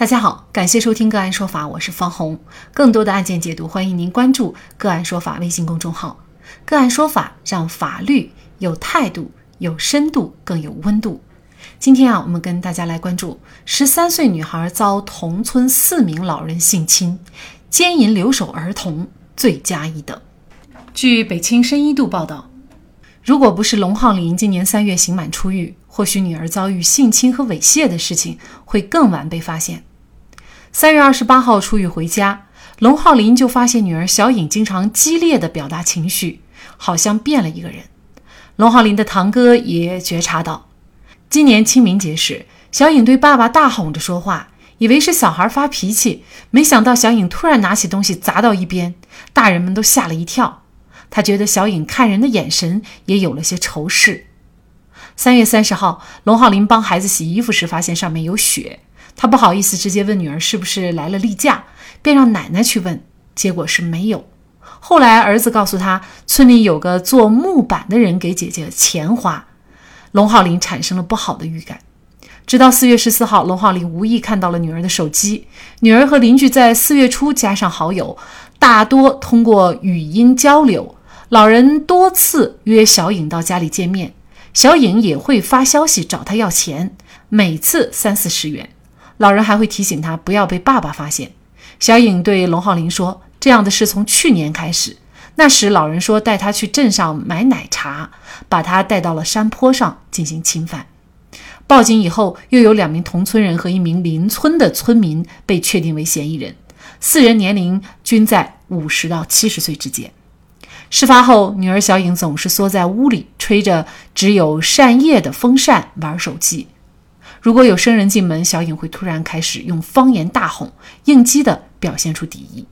大家好，感谢收听个案说法，我是方红。更多的案件解读，欢迎您关注个案说法微信公众号。个案说法让法律有态度、有深度、更有温度。今天啊，我们跟大家来关注十三岁女孩遭同村四名老人性侵，奸淫留守儿童，罪加一等。据北青深一度报道，如果不是龙浩林今年三月刑满出狱，或许女儿遭遇性侵和猥亵的事情会更晚被发现。三月二十八号出狱回家，龙浩林就发现女儿小颖经常激烈的表达情绪，好像变了一个人。龙浩林的堂哥也觉察到，今年清明节时，小颖对爸爸大吼着说话，以为是小孩发脾气，没想到小颖突然拿起东西砸到一边，大人们都吓了一跳。他觉得小颖看人的眼神也有了些仇视。三月三十号，龙浩林帮孩子洗衣服时，发现上面有血。他不好意思直接问女儿是不是来了例假，便让奶奶去问，结果是没有。后来儿子告诉他，村里有个做木板的人给姐姐钱花。龙浩林产生了不好的预感。直到四月十四号，龙浩林无意看到了女儿的手机，女儿和邻居在四月初加上好友，大多通过语音交流。老人多次约小颖到家里见面，小颖也会发消息找他要钱，每次三四十元。老人还会提醒他不要被爸爸发现。小颖对龙浩林说：“这样的事从去年开始，那时老人说带他去镇上买奶茶，把他带到了山坡上进行侵犯。报警以后，又有两名同村人和一名邻村的村民被确定为嫌疑人，四人年龄均在五十到七十岁之间。事发后，女儿小颖总是缩在屋里，吹着只有扇叶的风扇玩手机。”如果有生人进门，小颖会突然开始用方言大吼，应激地表现出敌意。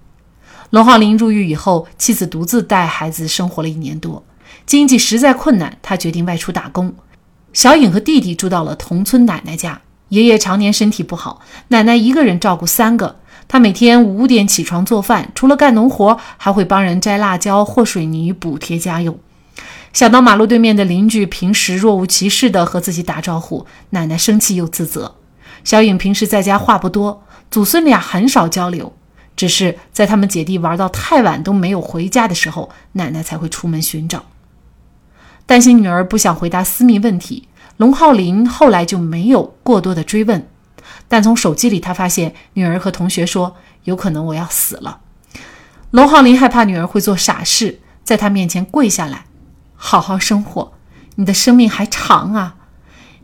龙浩林入狱以后，妻子独自带孩子生活了一年多，经济实在困难，他决定外出打工。小颖和弟弟住到了同村奶奶家，爷爷常年身体不好，奶奶一个人照顾三个。他每天五点起床做饭，除了干农活，还会帮人摘辣椒、和水泥补贴家用。想到马路对面的邻居平时若无其事地和自己打招呼，奶奶生气又自责。小颖平时在家话不多，祖孙俩很少交流，只是在他们姐弟玩到太晚都没有回家的时候，奶奶才会出门寻找。担心女儿不想回答私密问题，龙浩林后来就没有过多的追问。但从手机里，他发现女儿和同学说：“有可能我要死了。”龙浩林害怕女儿会做傻事，在他面前跪下来。好好生活，你的生命还长啊！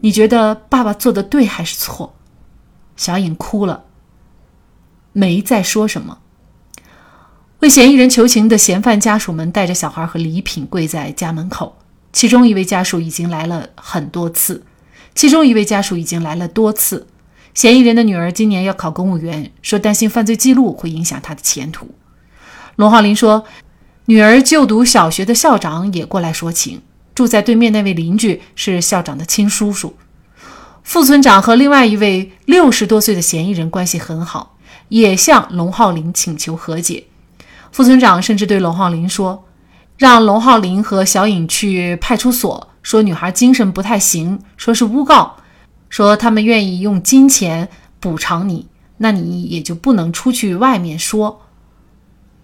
你觉得爸爸做的对还是错？小颖哭了，没再说什么。为嫌疑人求情的嫌犯家属们带着小孩和礼品跪在家门口，其中一位家属已经来了很多次，其中一位家属已经来了多次。嫌疑人的女儿今年要考公务员，说担心犯罪记录会影响她的前途。龙浩林说。女儿就读小学的校长也过来说情，住在对面那位邻居是校长的亲叔叔，副村长和另外一位六十多岁的嫌疑人关系很好，也向龙浩林请求和解。副村长甚至对龙浩林说：“让龙浩林和小颖去派出所，说女孩精神不太行，说是诬告，说他们愿意用金钱补偿你，那你也就不能出去外面说。”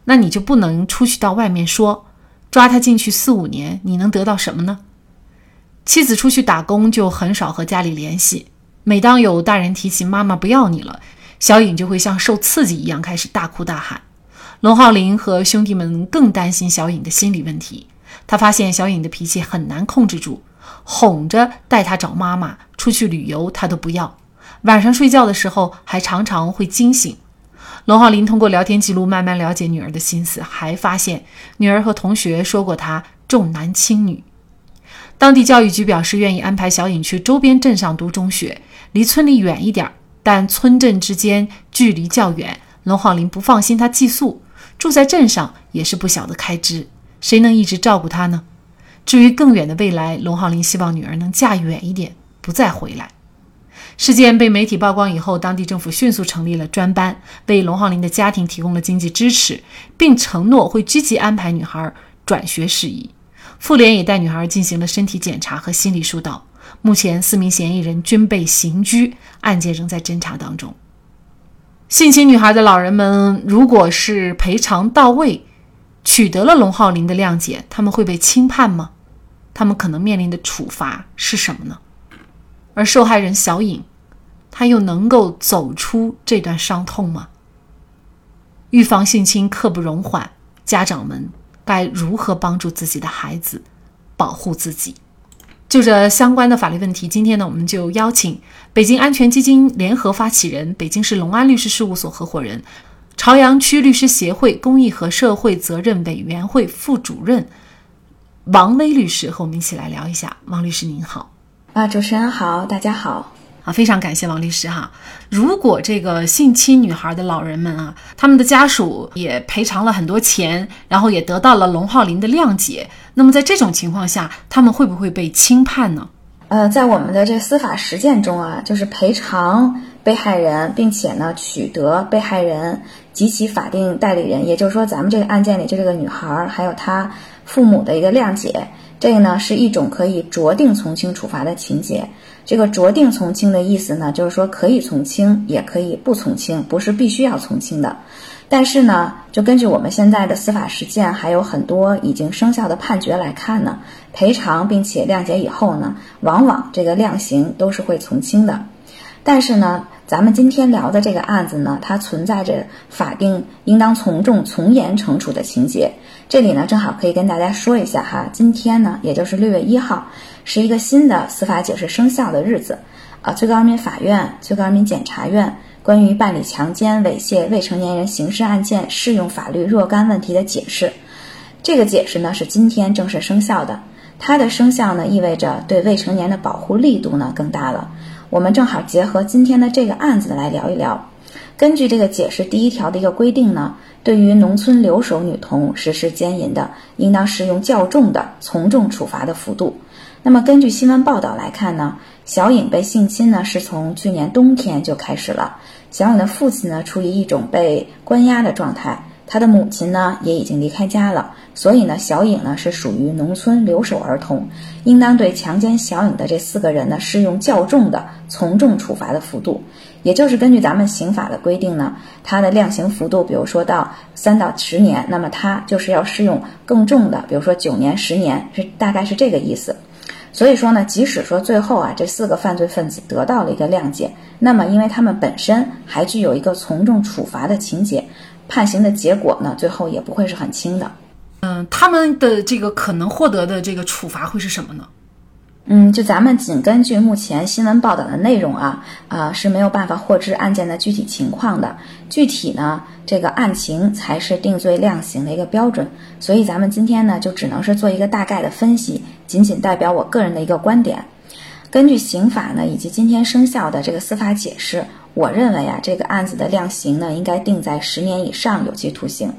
那你就不能出去到外面说，抓他进去四五年，你能得到什么呢？妻子出去打工就很少和家里联系，每当有大人提起妈妈不要你了，小颖就会像受刺激一样开始大哭大喊。龙浩林和兄弟们更担心小颖的心理问题，他发现小颖的脾气很难控制住，哄着带她找妈妈出去旅游，她都不要，晚上睡觉的时候还常常会惊醒。龙浩林通过聊天记录慢慢了解女儿的心思，还发现女儿和同学说过她重男轻女。当地教育局表示愿意安排小颖去周边镇上读中学，离村里远一点，但村镇之间距离较远，龙浩林不放心她寄宿，住在镇上也是不小的开支，谁能一直照顾她呢？至于更远的未来，龙浩林希望女儿能嫁远一点，不再回来。事件被媒体曝光以后，当地政府迅速成立了专班，为龙浩林的家庭提供了经济支持，并承诺会积极安排女孩转学事宜。妇联也带女孩进行了身体检查和心理疏导。目前，四名嫌疑人均被刑拘，案件仍在侦查当中。性侵女孩的老人们，如果是赔偿到位，取得了龙浩林的谅解，他们会被轻判吗？他们可能面临的处罚是什么呢？而受害人小颖，她又能够走出这段伤痛吗？预防性侵刻不容缓，家长们该如何帮助自己的孩子，保护自己？就这相关的法律问题，今天呢，我们就邀请北京安全基金联合发起人、北京市隆安律师事务所合伙人、朝阳区律师协会公益和社会责任委员会副主任王威律师和我们一起来聊一下。王律师您好，啊，主持人好，大家好。非常感谢王律师哈。如果这个性侵女孩的老人们啊，他们的家属也赔偿了很多钱，然后也得到了龙浩林的谅解，那么在这种情况下，他们会不会被轻判呢？呃，在我们的这司法实践中啊，就是赔偿被害人，并且呢取得被害人及其法定代理人，也就是说咱们这个案件里这个女孩还有她父母的一个谅解，这个呢是一种可以酌定从轻处罚的情节。这个酌定从轻的意思呢，就是说可以从轻，也可以不从轻，不是必须要从轻的。但是呢，就根据我们现在的司法实践，还有很多已经生效的判决来看呢，赔偿并且谅解以后呢，往往这个量刑都是会从轻的。但是呢，咱们今天聊的这个案子呢，它存在着法定应当从重从严惩处的情节。这里呢，正好可以跟大家说一下哈，今天呢，也就是六月一号。是一个新的司法解释生效的日子，啊，最高人民法院、最高人民检察院关于办理强奸、猥亵未成年人刑事案件适用法律若干问题的解释，这个解释呢是今天正式生效的。它的生效呢，意味着对未成年的保护力度呢更大了。我们正好结合今天的这个案子来聊一聊。根据这个解释第一条的一个规定呢，对于农村留守女童实施奸淫的，应当适用较重的从重处罚的幅度。那么根据新闻报道来看呢，小颖被性侵呢是从去年冬天就开始了。小颖的父亲呢处于一种被关押的状态，他的母亲呢也已经离开家了，所以呢小颖呢是属于农村留守儿童，应当对强奸小颖的这四个人呢适用较重的从重处罚的幅度，也就是根据咱们刑法的规定呢，它的量刑幅度，比如说到三到十年，那么它就是要适用更重的，比如说九年、十年，是大概是这个意思。所以说呢，即使说最后啊，这四个犯罪分子得到了一个谅解，那么因为他们本身还具有一个从重处罚的情节，判刑的结果呢，最后也不会是很轻的。嗯，他们的这个可能获得的这个处罚会是什么呢？嗯，就咱们仅根据目前新闻报道的内容啊，啊是没有办法获知案件的具体情况的。具体呢，这个案情才是定罪量刑的一个标准。所以咱们今天呢，就只能是做一个大概的分析，仅仅代表我个人的一个观点。根据刑法呢，以及今天生效的这个司法解释，我认为啊，这个案子的量刑呢，应该定在十年以上有期徒刑。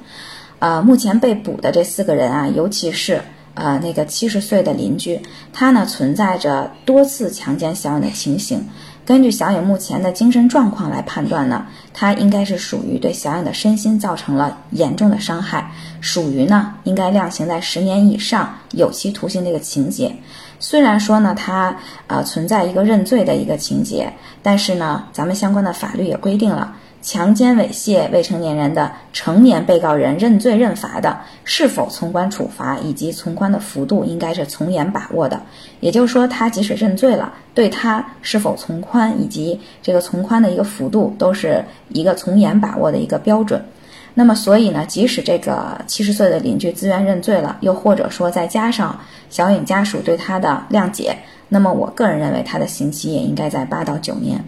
呃，目前被捕的这四个人啊，尤其是。呃，那个七十岁的邻居，他呢存在着多次强奸小颖的情形。根据小颖目前的精神状况来判断呢，他应该是属于对小颖的身心造成了严重的伤害，属于呢应该量刑在十年以上有期徒刑的一个情节。虽然说呢，他呃存在一个认罪的一个情节，但是呢，咱们相关的法律也规定了。强奸猥亵未成年人的成年被告人认罪认罚的，是否从宽处罚以及从宽的幅度，应该是从严把握的。也就是说，他即使认罪了，对他是否从宽以及这个从宽的一个幅度，都是一个从严把握的一个标准。那么，所以呢，即使这个七十岁的邻居自愿认罪了，又或者说再加上小颖家属对他的谅解，那么我个人认为他的刑期也应该在八到九年。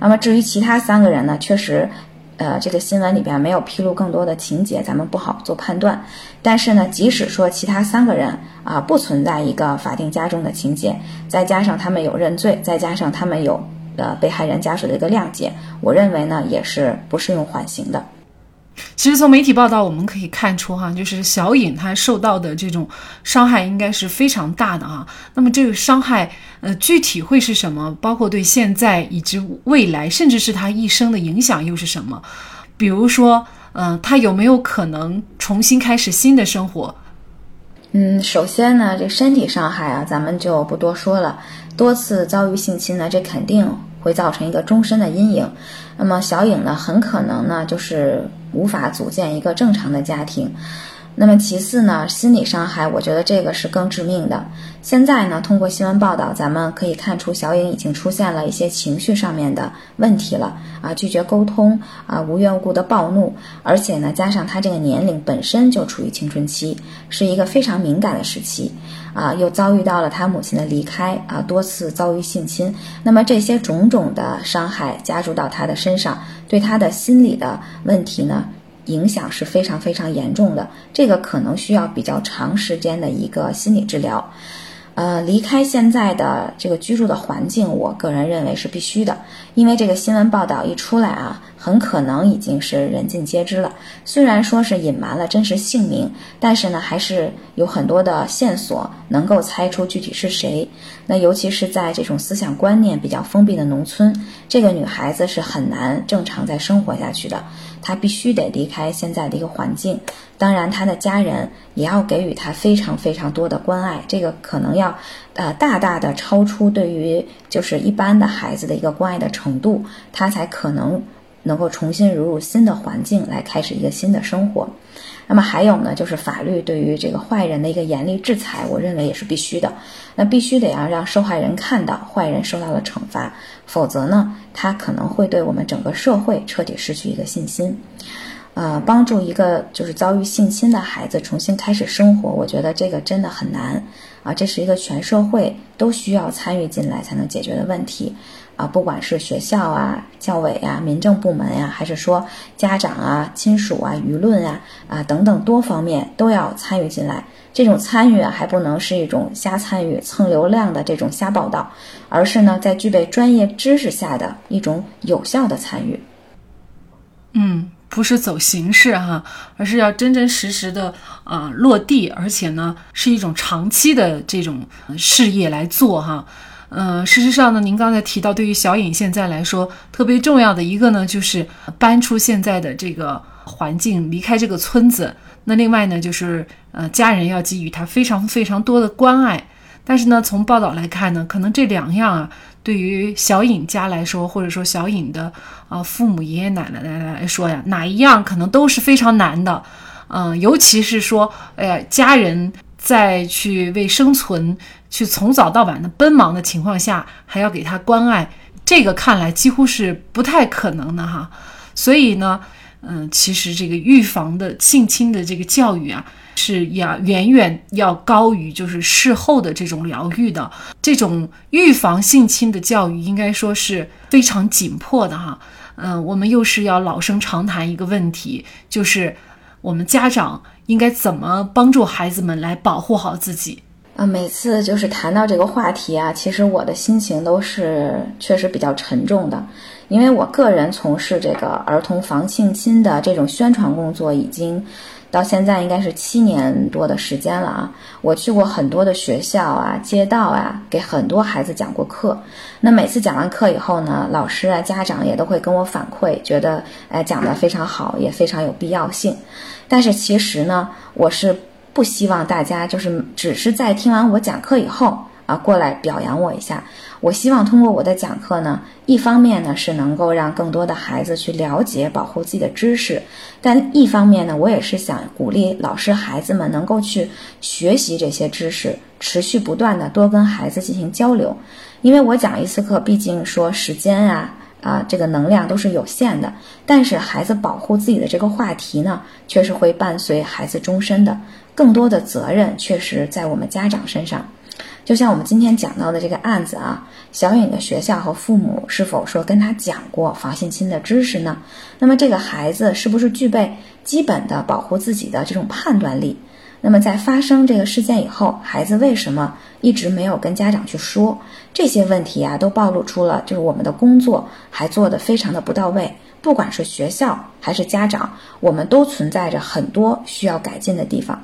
那么至于其他三个人呢？确实，呃，这个新闻里边没有披露更多的情节，咱们不好做判断。但是呢，即使说其他三个人啊不存在一个法定加重的情节，再加上他们有认罪，再加上他们有呃被害人家属的一个谅解，我认为呢也是不适用缓刑的。其实从媒体报道我们可以看出，哈，就是小颖她受到的这种伤害应该是非常大的哈。那么这个伤害，呃，具体会是什么？包括对现在以及未来，甚至是她一生的影响又是什么？比如说，嗯，她有没有可能重新开始新的生活？嗯，首先呢，这身体伤害啊，咱们就不多说了。多次遭遇性侵呢，这肯定会造成一个终身的阴影。那么小颖呢，很可能呢就是无法组建一个正常的家庭。那么其次呢，心理伤害，我觉得这个是更致命的。现在呢，通过新闻报道，咱们可以看出小颖已经出现了一些情绪上面的问题了啊，拒绝沟通啊，无缘无故的暴怒，而且呢，加上她这个年龄本身就处于青春期，是一个非常敏感的时期啊，又遭遇到了他母亲的离开啊，多次遭遇性侵，那么这些种种的伤害加注到他的身上，对他的心理的问题呢？影响是非常非常严重的，这个可能需要比较长时间的一个心理治疗。呃，离开现在的这个居住的环境，我个人认为是必须的，因为这个新闻报道一出来啊，很可能已经是人尽皆知了。虽然说是隐瞒了真实姓名，但是呢，还是有很多的线索能够猜出具体是谁。那尤其是在这种思想观念比较封闭的农村，这个女孩子是很难正常再生活下去的。他必须得离开现在的一个环境，当然，他的家人也要给予他非常非常多的关爱，这个可能要，呃，大大的超出对于就是一般的孩子的一个关爱的程度，他才可能能够重新融入新的环境，来开始一个新的生活。那么还有呢，就是法律对于这个坏人的一个严厉制裁，我认为也是必须的。那必须得要让受害人看到坏人受到了惩罚，否则呢，他可能会对我们整个社会彻底失去一个信心。呃，帮助一个就是遭遇性侵的孩子重新开始生活，我觉得这个真的很难啊！这是一个全社会都需要参与进来才能解决的问题啊！不管是学校啊、教委啊、民政部门呀，还是说家长啊、亲属啊、舆论啊啊等等多方面都要参与进来。这种参与，还不能是一种瞎参与、蹭流量的这种瞎报道，而是呢，在具备专业知识下的一种有效的参与。嗯。不是走形式哈，而是要真真实实的啊落地，而且呢是一种长期的这种事业来做哈。嗯，事实上呢，您刚才提到，对于小颖现在来说特别重要的一个呢，就是搬出现在的这个环境，离开这个村子。那另外呢，就是呃家人要给予她非常非常多的关爱。但是呢，从报道来看呢，可能这两样啊。对于小颖家来说，或者说小颖的啊父母、爷爷奶奶来说呀，哪一样可能都是非常难的，嗯，尤其是说，哎呀，家人在去为生存去从早到晚的奔忙的情况下，还要给他关爱，这个看来几乎是不太可能的哈。所以呢，嗯，其实这个预防的性侵的这个教育啊。是要远远要高于就是事后的这种疗愈的，这种预防性侵的教育应该说是非常紧迫的哈。嗯，我们又是要老生常谈一个问题，就是我们家长应该怎么帮助孩子们来保护好自己啊？每次就是谈到这个话题啊，其实我的心情都是确实比较沉重的，因为我个人从事这个儿童防性侵的这种宣传工作已经。到现在应该是七年多的时间了啊！我去过很多的学校啊、街道啊，给很多孩子讲过课。那每次讲完课以后呢，老师啊、家长也都会跟我反馈，觉得哎讲得非常好，也非常有必要性。但是其实呢，我是不希望大家就是只是在听完我讲课以后。啊，过来表扬我一下！我希望通过我的讲课呢，一方面呢是能够让更多的孩子去了解保护自己的知识，但一方面呢，我也是想鼓励老师、孩子们能够去学习这些知识，持续不断的多跟孩子进行交流。因为我讲一次课，毕竟说时间啊啊，这个能量都是有限的，但是孩子保护自己的这个话题呢，却是会伴随孩子终身的。更多的责任确实在我们家长身上。就像我们今天讲到的这个案子啊，小颖的学校和父母是否说跟他讲过防性侵的知识呢？那么这个孩子是不是具备基本的保护自己的这种判断力？那么在发生这个事件以后，孩子为什么一直没有跟家长去说这些问题啊？都暴露出了就是我们的工作还做得非常的不到位，不管是学校还是家长，我们都存在着很多需要改进的地方。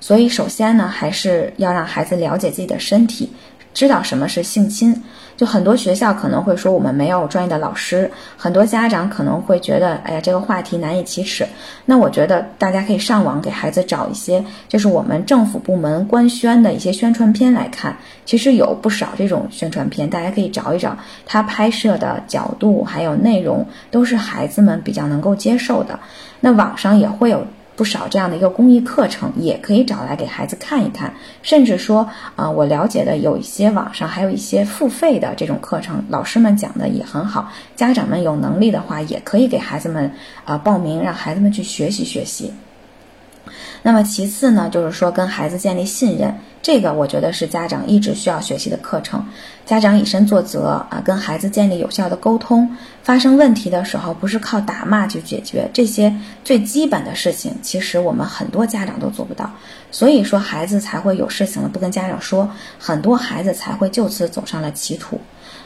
所以，首先呢，还是要让孩子了解自己的身体，知道什么是性侵。就很多学校可能会说我们没有专业的老师，很多家长可能会觉得，哎呀，这个话题难以启齿。那我觉得大家可以上网给孩子找一些，就是我们政府部门官宣的一些宣传片来看，其实有不少这种宣传片，大家可以找一找，它拍摄的角度还有内容都是孩子们比较能够接受的。那网上也会有。不少这样的一个公益课程，也可以找来给孩子看一看。甚至说，啊，我了解的有一些网上还有一些付费的这种课程，老师们讲的也很好。家长们有能力的话，也可以给孩子们啊报名，让孩子们去学习学习。那么其次呢，就是说跟孩子建立信任，这个我觉得是家长一直需要学习的课程。家长以身作则啊，跟孩子建立有效的沟通。发生问题的时候，不是靠打骂去解决，这些最基本的事情，其实我们很多家长都做不到。所以说，孩子才会有事情了不跟家长说，很多孩子才会就此走上了歧途。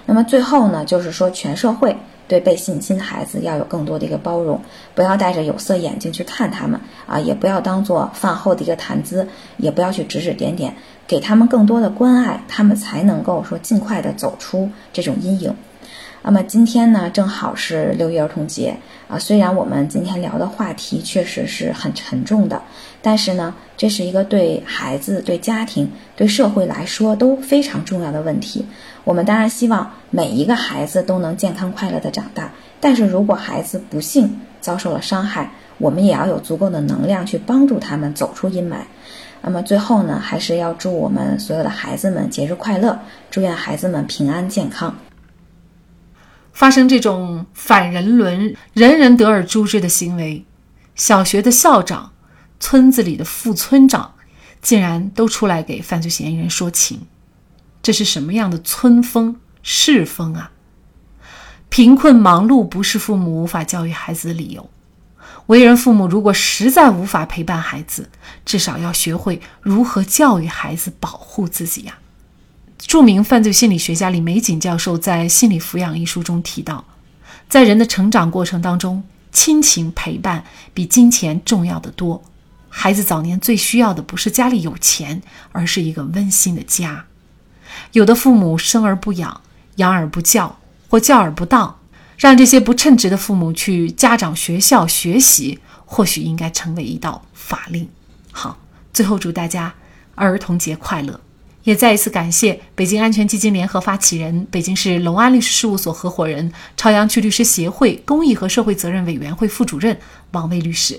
那么最后呢，就是说全社会。对被性侵的孩子要有更多的一个包容，不要戴着有色眼镜去看他们啊，也不要当做饭后的一个谈资，也不要去指指点点，给他们更多的关爱，他们才能够说尽快的走出这种阴影。那么今天呢，正好是六一儿童节啊。虽然我们今天聊的话题确实是很沉重的，但是呢，这是一个对孩子、对家庭、对社会来说都非常重要的问题。我们当然希望每一个孩子都能健康快乐的长大，但是如果孩子不幸遭受了伤害，我们也要有足够的能量去帮助他们走出阴霾。那么最后呢，还是要祝我们所有的孩子们节日快乐，祝愿孩子们平安健康。发生这种反人伦、人人得而诛之的行为，小学的校长、村子里的副村长，竟然都出来给犯罪嫌疑人说情，这是什么样的村风世风啊？贫困忙碌不是父母无法教育孩子的理由，为人父母如果实在无法陪伴孩子，至少要学会如何教育孩子保护自己呀。著名犯罪心理学家李玫瑾教授在《心理抚养》一书中提到，在人的成长过程当中，亲情陪伴比金钱重要的多。孩子早年最需要的不是家里有钱，而是一个温馨的家。有的父母生而不养，养而不教，或教而不当，让这些不称职的父母去家长学校学习，或许应该成为一道法令。好，最后祝大家儿童节快乐。也再一次感谢北京安全基金联合发起人、北京市隆安律师事务所合伙人、朝阳区律师协会公益和社会责任委员会副主任王卫律师。